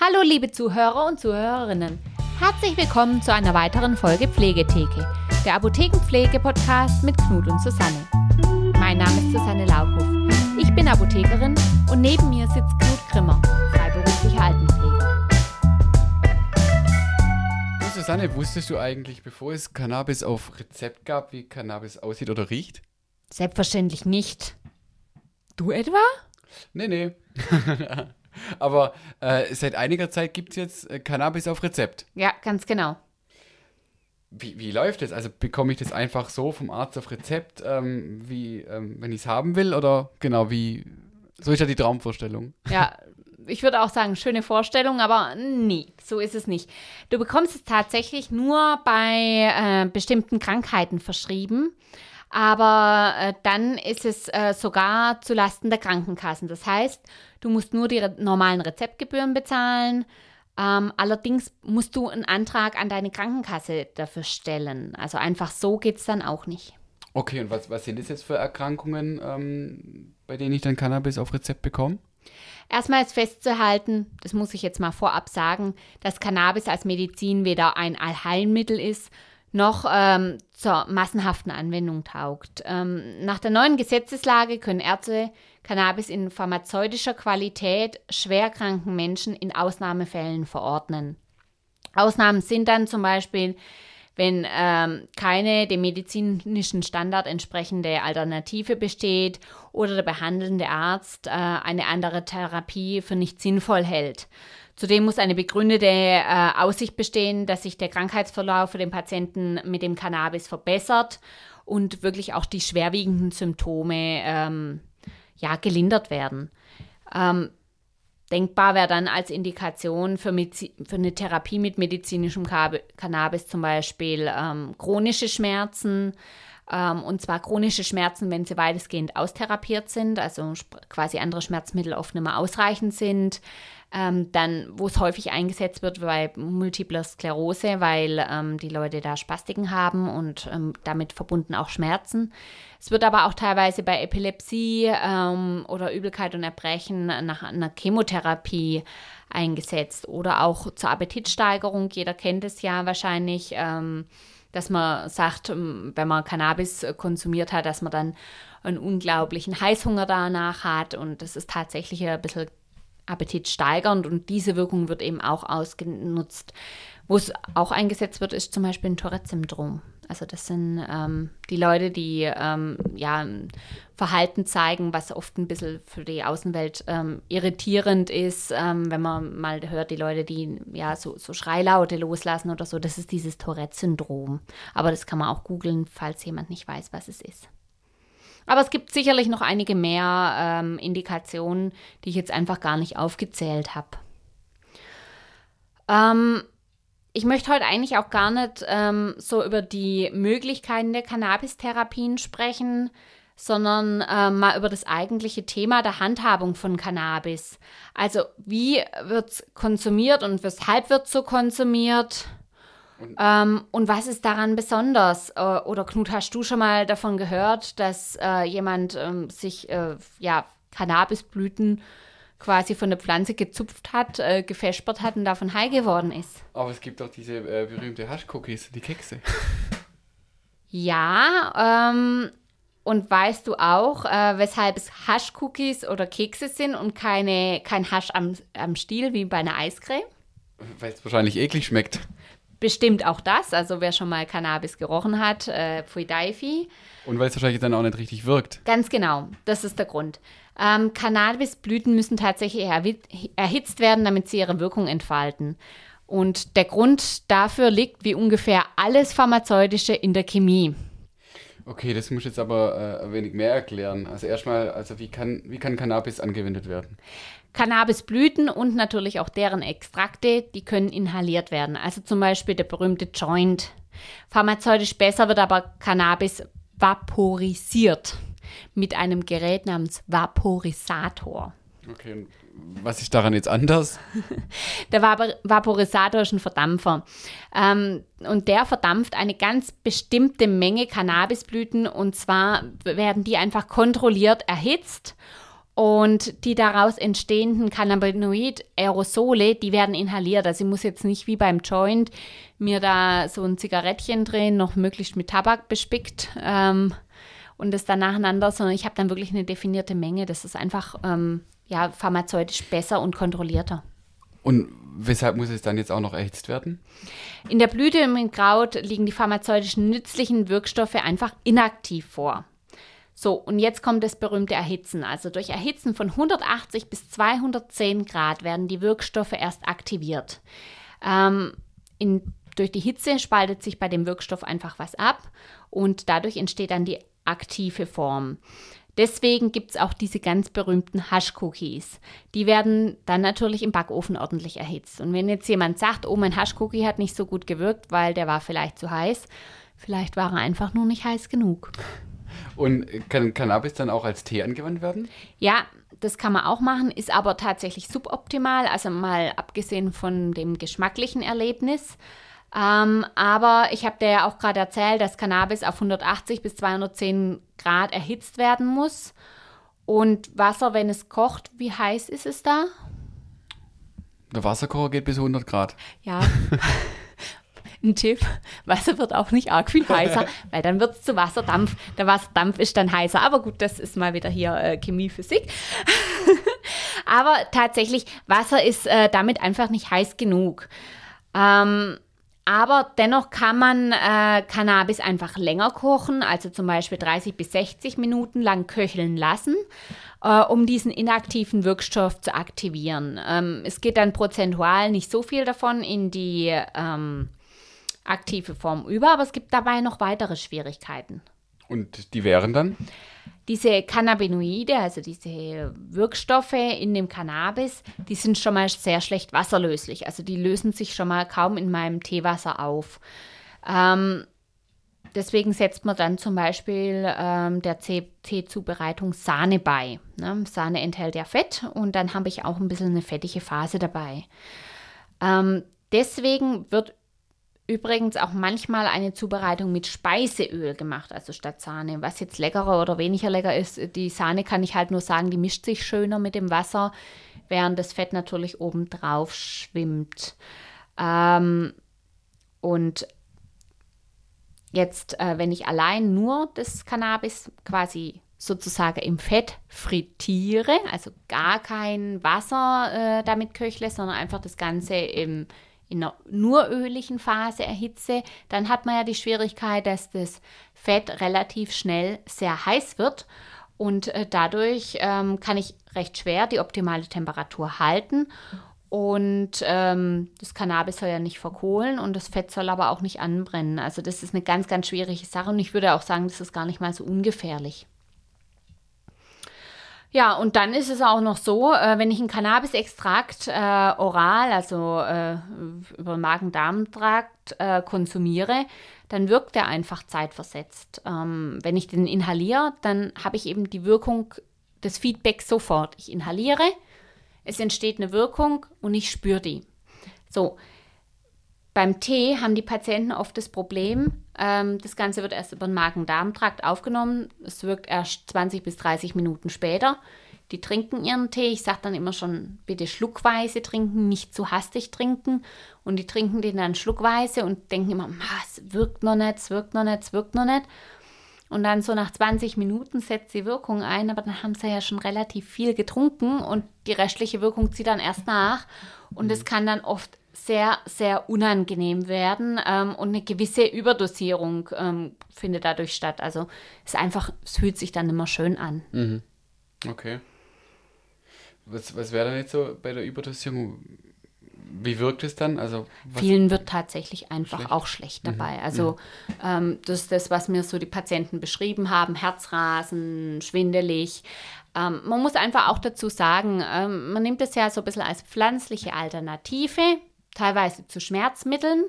Hallo liebe Zuhörer und Zuhörerinnen. Herzlich willkommen zu einer weiteren Folge Pflegetheke, der Apothekenpflege-Podcast mit Knut und Susanne. Mein Name ist Susanne Laukhoff. Ich bin Apothekerin und neben mir sitzt Knut Grimmer, freiberuflicher Altenpfleger. Susanne, wusstest du eigentlich, bevor es Cannabis auf Rezept gab, wie Cannabis aussieht oder riecht? Selbstverständlich nicht. Du etwa? Nee, nee. Aber äh, seit einiger Zeit gibt es jetzt äh, Cannabis auf Rezept. Ja, ganz genau. Wie, wie läuft das? Also bekomme ich das einfach so vom Arzt auf Rezept, ähm, wie, ähm, wenn ich es haben will? Oder genau, wie, so ist ja die Traumvorstellung. Ja, ich würde auch sagen, schöne Vorstellung, aber nee, so ist es nicht. Du bekommst es tatsächlich nur bei äh, bestimmten Krankheiten verschrieben. Aber äh, dann ist es äh, sogar zu Lasten der Krankenkassen. Das heißt, du musst nur die re normalen Rezeptgebühren bezahlen. Ähm, allerdings musst du einen Antrag an deine Krankenkasse dafür stellen. Also einfach so geht es dann auch nicht. Okay, und was, was sind das jetzt für Erkrankungen, ähm, bei denen ich dann Cannabis auf Rezept bekomme? Erstmal ist festzuhalten, das muss ich jetzt mal vorab sagen, dass Cannabis als Medizin weder ein Allheilmittel ist, noch ähm, zur massenhaften Anwendung taugt. Ähm, nach der neuen Gesetzeslage können Ärzte Cannabis in pharmazeutischer Qualität schwerkranken Menschen in Ausnahmefällen verordnen. Ausnahmen sind dann zum Beispiel, wenn ähm, keine dem medizinischen Standard entsprechende Alternative besteht oder der behandelnde Arzt äh, eine andere Therapie für nicht sinnvoll hält. Zudem muss eine begründete äh, Aussicht bestehen, dass sich der Krankheitsverlauf für den Patienten mit dem Cannabis verbessert und wirklich auch die schwerwiegenden Symptome ähm, ja, gelindert werden. Ähm, denkbar wäre dann als Indikation für, für, eine Therapie mit medizinischem Cannabis zum Beispiel ähm, chronische Schmerzen, ähm, und zwar chronische Schmerzen, wenn sie weitestgehend austherapiert sind, also quasi andere Schmerzmittel oft nicht mehr ausreichend sind. Ähm, dann, wo es häufig eingesetzt wird bei multipler Sklerose, weil ähm, die Leute da Spastiken haben und ähm, damit verbunden auch Schmerzen. Es wird aber auch teilweise bei Epilepsie ähm, oder Übelkeit und Erbrechen nach einer Chemotherapie eingesetzt oder auch zur Appetitsteigerung. Jeder kennt es ja wahrscheinlich ähm, dass man sagt, ähm, wenn man Cannabis konsumiert hat, dass man dann einen unglaublichen Heißhunger danach hat und das ist tatsächlich ein bisschen appetitsteigernd und diese Wirkung wird eben auch ausgenutzt. Wo es auch eingesetzt wird, ist zum Beispiel ein Tourette-Syndrom. Also das sind ähm, die Leute, die ähm, ja Verhalten zeigen, was oft ein bisschen für die Außenwelt ähm, irritierend ist, ähm, wenn man mal hört, die Leute, die ja so, so Schreilaute loslassen oder so, das ist dieses Tourette-Syndrom. Aber das kann man auch googeln, falls jemand nicht weiß, was es ist. Aber es gibt sicherlich noch einige mehr ähm, Indikationen, die ich jetzt einfach gar nicht aufgezählt habe. Ähm, ich möchte heute eigentlich auch gar nicht ähm, so über die Möglichkeiten der Cannabis-Therapien sprechen, sondern äh, mal über das eigentliche Thema der Handhabung von Cannabis. Also wie wird es konsumiert und weshalb wird so konsumiert? Und, ähm, und, was ist daran besonders? Äh, oder Knut, hast du schon mal davon gehört, dass äh, jemand ähm, sich äh, ja, Cannabisblüten quasi von der Pflanze gezupft hat, äh, gefespert hat und davon high geworden ist. Aber es gibt auch diese äh, berühmte Haschcookies, die Kekse. Ja, ähm, und weißt du auch, äh, weshalb es Haschcookies oder Kekse sind und keine, kein Hasch am, am Stiel wie bei einer Eiscreme? Weil es wahrscheinlich eklig schmeckt. Bestimmt auch das, also wer schon mal Cannabis gerochen hat, äh, Pfui Daifi. Und weil es wahrscheinlich dann auch nicht richtig wirkt. Ganz genau, das ist der Grund. Ähm, Cannabisblüten müssen tatsächlich erhitzt werden, damit sie ihre Wirkung entfalten. Und der Grund dafür liegt wie ungefähr alles Pharmazeutische in der Chemie. Okay, das muss ich jetzt aber äh, ein wenig mehr erklären. Also erstmal, also wie kann, wie kann Cannabis angewendet werden? Cannabisblüten und natürlich auch deren Extrakte, die können inhaliert werden. Also zum Beispiel der berühmte Joint. Pharmazeutisch besser wird aber Cannabis vaporisiert mit einem Gerät namens Vaporisator. Okay, was ist daran jetzt anders? der Vaporisator ist ein Verdampfer. Ähm, und der verdampft eine ganz bestimmte Menge Cannabisblüten und zwar werden die einfach kontrolliert erhitzt Und die daraus entstehenden Cannabinoid-Aerosole, die werden inhaliert. Also ich muss jetzt nicht wie beim Joint mir da so ein Zigarettchen drehen, noch möglichst mit Tabak bespickt ähm, und das dann nacheinander, sondern ich habe dann wirklich eine definierte Menge. Das ist einfach ähm, ja, pharmazeutisch besser und kontrollierter. Und weshalb muss es dann jetzt auch noch erhitzt werden? In der Blüte im Kraut liegen die pharmazeutischen nützlichen Wirkstoffe einfach inaktiv vor. So, und jetzt kommt das berühmte Erhitzen. Also durch Erhitzen von 180 bis 210 Grad werden die Wirkstoffe erst aktiviert. Ähm, in, durch die Hitze spaltet sich bei dem Wirkstoff einfach was ab und dadurch entsteht dann die aktive Form. Deswegen gibt es auch diese ganz berühmten Hash-Cookies. Die werden dann natürlich im Backofen ordentlich erhitzt. Und wenn jetzt jemand sagt, oh, mein Hash-Cookie hat nicht so gut gewirkt, weil der war vielleicht zu heiß, vielleicht war er einfach nur nicht heiß genug. Und kann Cannabis dann auch als Tee angewandt werden? Ja, das kann man auch machen, ist aber tatsächlich suboptimal, also mal abgesehen von dem geschmacklichen Erlebnis. Ähm, aber ich habe dir ja auch gerade erzählt, dass Cannabis auf 180 bis 210 Grad erhitzt werden muss. Und Wasser, wenn es kocht, wie heiß ist es da? Der Wasserkocher geht bis 100 Grad. Ja. ein Tipp, Wasser wird auch nicht arg viel heißer, weil dann wird es zu Wasserdampf. Der Wasserdampf ist dann heißer. Aber gut, das ist mal wieder hier äh, Chemie, Physik. Aber tatsächlich, Wasser ist äh, damit einfach nicht heiß genug. Ähm, aber dennoch kann man äh, Cannabis einfach länger kochen, also zum Beispiel 30 bis 60 Minuten lang köcheln lassen, äh, um diesen inaktiven Wirkstoff zu aktivieren. Ähm, es geht dann prozentual nicht so viel davon in die ähm, aktive Form über, aber es gibt dabei noch weitere Schwierigkeiten. Und die wären dann? Diese Cannabinoide, also diese Wirkstoffe in dem Cannabis, die sind schon mal sehr schlecht wasserlöslich. Also die lösen sich schon mal kaum in meinem Teewasser auf. Ähm, deswegen setzt man dann zum Beispiel ähm, der Teezubereitung Sahne bei. Ne? Sahne enthält ja Fett und dann habe ich auch ein bisschen eine fettige Phase dabei. Ähm, deswegen wird übrigens auch manchmal eine Zubereitung mit Speiseöl gemacht, also statt Sahne. Was jetzt leckerer oder weniger lecker ist, die Sahne kann ich halt nur sagen, die mischt sich schöner mit dem Wasser, während das Fett natürlich oben drauf schwimmt. Ähm, und jetzt, äh, wenn ich allein nur das Cannabis quasi sozusagen im Fett frittiere, also gar kein Wasser äh, damit köchle, sondern einfach das Ganze im in einer nur öligen Phase erhitze, dann hat man ja die Schwierigkeit, dass das Fett relativ schnell sehr heiß wird und äh, dadurch ähm, kann ich recht schwer die optimale Temperatur halten und ähm, das Cannabis soll ja nicht verkohlen und das Fett soll aber auch nicht anbrennen. Also das ist eine ganz, ganz schwierige Sache und ich würde auch sagen, das ist gar nicht mal so ungefährlich. Ja, und dann ist es auch noch so, äh, wenn ich einen Cannabisextrakt äh, oral, also äh, über Magen-Darm-Trakt äh, konsumiere, dann wirkt der einfach zeitversetzt. Ähm, wenn ich den inhaliere, dann habe ich eben die Wirkung des Feedbacks sofort. Ich inhaliere, es entsteht eine Wirkung und ich spüre die. So, beim Tee haben die Patienten oft das Problem, ähm, das Ganze wird erst über den Magen-Darm-Trakt aufgenommen. Es wirkt erst 20 bis 30 Minuten später. Die trinken ihren Tee. Ich sage dann immer schon, bitte schluckweise trinken, nicht zu hastig trinken. Und die trinken den dann schluckweise und denken immer, es wirkt noch nicht, es wirkt noch nicht, es wirkt noch nicht. Und dann so nach 20 Minuten setzt die Wirkung ein, aber dann haben sie ja schon relativ viel getrunken und die restliche Wirkung zieht dann erst nach. Und es kann dann oft sehr, sehr unangenehm werden ähm, und eine gewisse Überdosierung ähm, findet dadurch statt. Also es ist einfach, es fühlt sich dann immer schön an. Mhm. Okay. Was, was wäre dann jetzt so bei der Überdosierung? Wie wirkt es dann? Also Vielen wird tatsächlich einfach schlecht? auch schlecht mhm. dabei. Mhm. Also ähm, das ist das, was mir so die Patienten beschrieben haben: Herzrasen, schwindelig. Ähm, man muss einfach auch dazu sagen, ähm, man nimmt es ja so ein bisschen als pflanzliche Alternative teilweise zu Schmerzmitteln.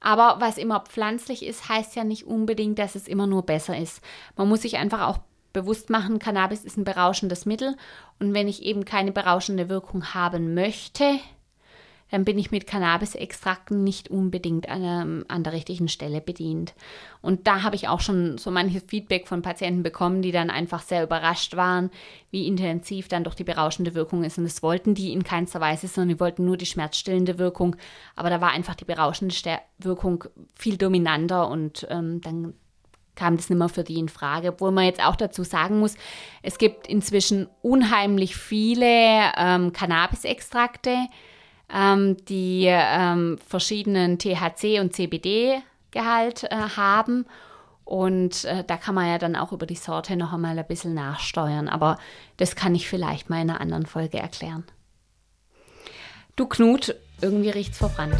Aber was immer pflanzlich ist, heißt ja nicht unbedingt, dass es immer nur besser ist. Man muss sich einfach auch bewusst machen, Cannabis ist ein berauschendes Mittel und wenn ich eben keine berauschende Wirkung haben möchte, dann bin ich mit Cannabis-Extrakten nicht unbedingt an, an, der richtigen Stelle bedient. Und da habe ich auch schon so manches Feedback von Patienten bekommen, die dann einfach sehr überrascht waren, wie intensiv dann doch die berauschende Wirkung ist. Und das wollten die in keinster Weise, sondern die wollten nur die schmerzstillende Wirkung. Aber da war einfach die berauschende Wirkung viel dominanter und ähm, dann kam das nicht mehr für die in Frage. Obwohl man jetzt auch dazu sagen muss, es gibt inzwischen unheimlich viele ähm, Cannabis-Extrakte, ähm, die ähm, verschiedenen THC- und CBD-Gehalt äh, haben. Und äh, da kann man ja dann auch über die Sorte noch einmal ein bisschen nachsteuern. Aber das kann ich vielleicht mal in einer anderen Folge erklären. Du Knut, irgendwie riecht's verbrannt.